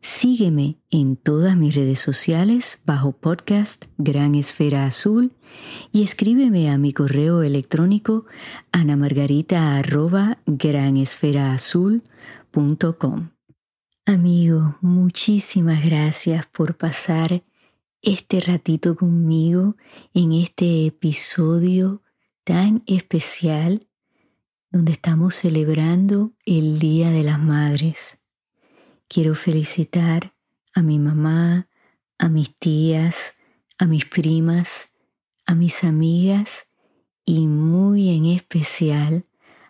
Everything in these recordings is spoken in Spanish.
Sígueme en todas mis redes sociales bajo podcast Gran Esfera Azul y escríbeme a mi correo electrónico anamargarita.granesferaazul.com. Amigo, muchísimas gracias por pasar este ratito conmigo en este episodio tan especial donde estamos celebrando el Día de las Madres. Quiero felicitar a mi mamá, a mis tías, a mis primas, a mis amigas y muy en especial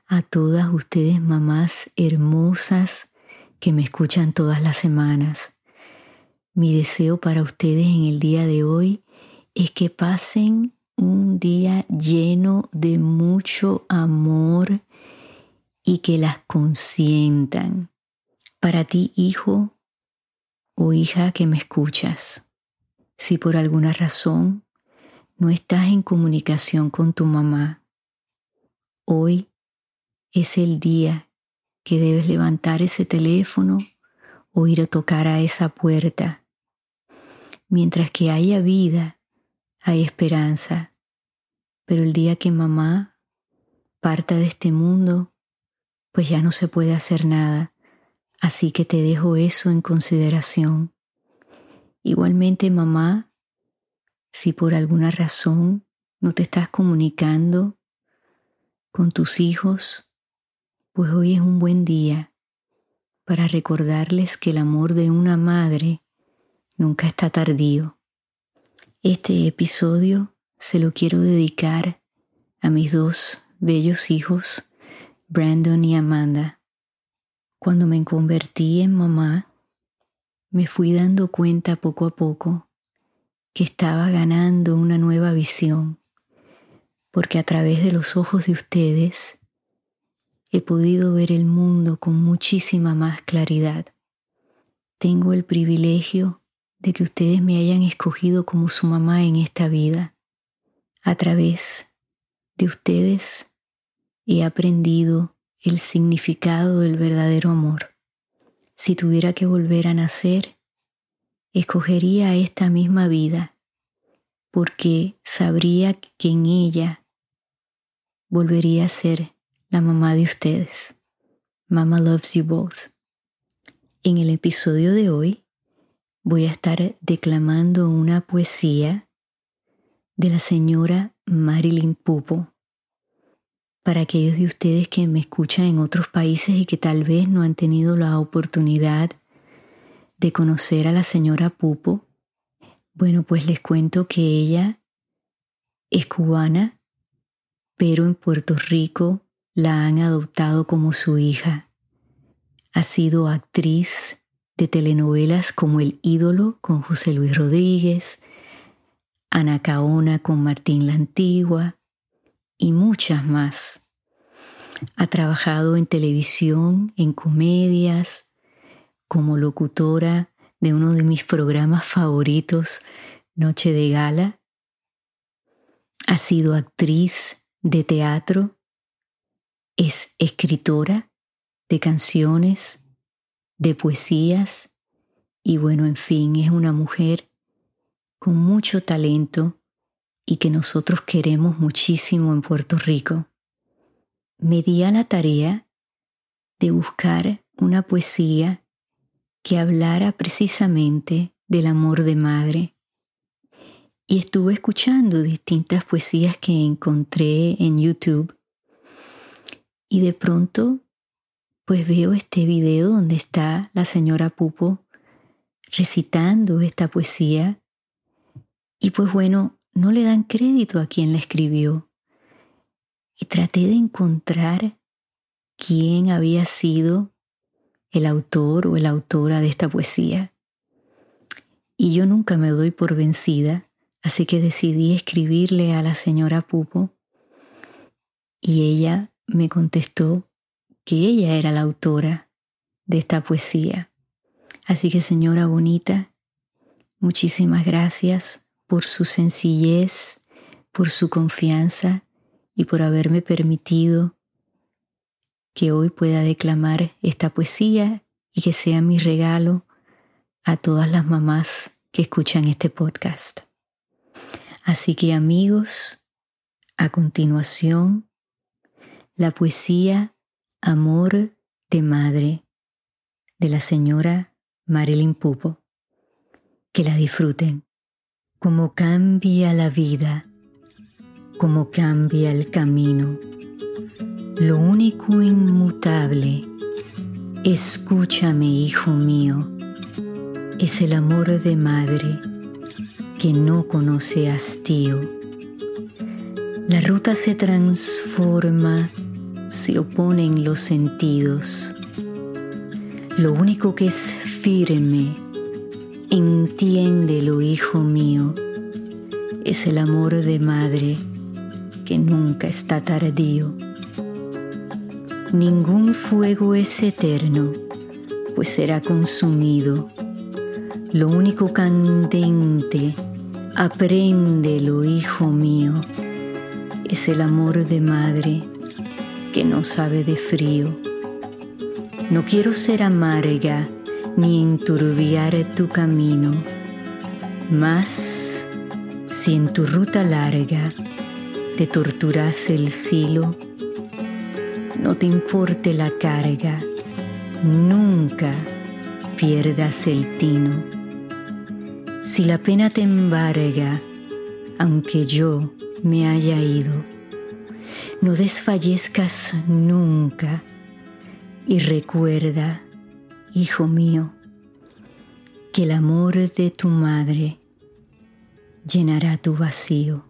a todas ustedes mamás hermosas que me escuchan todas las semanas. Mi deseo para ustedes en el día de hoy es que pasen un día lleno de mucho amor y que las consientan para ti, hijo o hija que me escuchas, si por alguna razón no estás en comunicación con tu mamá, hoy es el día que debes levantar ese teléfono o ir a tocar a esa puerta. Mientras que haya vida, hay esperanza. Pero el día que mamá parta de este mundo, pues ya no se puede hacer nada. Así que te dejo eso en consideración. Igualmente, mamá, si por alguna razón no te estás comunicando con tus hijos, pues hoy es un buen día para recordarles que el amor de una madre nunca está tardío. Este episodio se lo quiero dedicar a mis dos bellos hijos, Brandon y Amanda cuando me convertí en mamá, me fui dando cuenta poco a poco que estaba ganando una nueva visión, porque a través de los ojos de ustedes he podido ver el mundo con muchísima más claridad. Tengo el privilegio de que ustedes me hayan escogido como su mamá en esta vida. A través de ustedes he aprendido el significado del verdadero amor. Si tuviera que volver a nacer, escogería esta misma vida porque sabría que en ella volvería a ser la mamá de ustedes. Mama loves you both. En el episodio de hoy voy a estar declamando una poesía de la señora Marilyn Pupo para aquellos de ustedes que me escuchan en otros países y que tal vez no han tenido la oportunidad de conocer a la señora Pupo, bueno, pues les cuento que ella es cubana, pero en Puerto Rico la han adoptado como su hija. Ha sido actriz de telenovelas como El ídolo con José Luis Rodríguez, Ana Caona con Martín la Antigua, y muchas más. Ha trabajado en televisión, en comedias, como locutora de uno de mis programas favoritos, Noche de Gala. Ha sido actriz de teatro, es escritora de canciones, de poesías y bueno, en fin, es una mujer con mucho talento y que nosotros queremos muchísimo en Puerto Rico, me di a la tarea de buscar una poesía que hablara precisamente del amor de madre. Y estuve escuchando distintas poesías que encontré en YouTube. Y de pronto, pues veo este video donde está la señora Pupo recitando esta poesía. Y pues bueno, no le dan crédito a quien la escribió. Y traté de encontrar quién había sido el autor o la autora de esta poesía. Y yo nunca me doy por vencida, así que decidí escribirle a la señora Pupo y ella me contestó que ella era la autora de esta poesía. Así que señora bonita, muchísimas gracias por su sencillez, por su confianza y por haberme permitido que hoy pueda declamar esta poesía y que sea mi regalo a todas las mamás que escuchan este podcast. Así que amigos, a continuación, la poesía Amor de Madre de la señora Marilyn Pupo. Que la disfruten. Como cambia la vida, como cambia el camino. Lo único inmutable, escúchame hijo mío, es el amor de madre que no conoce hastío. La ruta se transforma, se oponen los sentidos. Lo único que es firme, entiéndelo, hijo mío, es el amor de madre que nunca está tardío. Ningún fuego es eterno, pues será consumido lo único candente, apréndelo, hijo mío, es el amor de madre que no sabe de frío. No quiero ser amarga ni enturbiar tu camino, mas si en tu ruta larga te torturas el silo, no te importe la carga, nunca pierdas el tino. Si la pena te embarga, aunque yo me haya ido, no desfallezcas nunca y recuerda, hijo mío, que el amor de tu madre llenará tu vacío.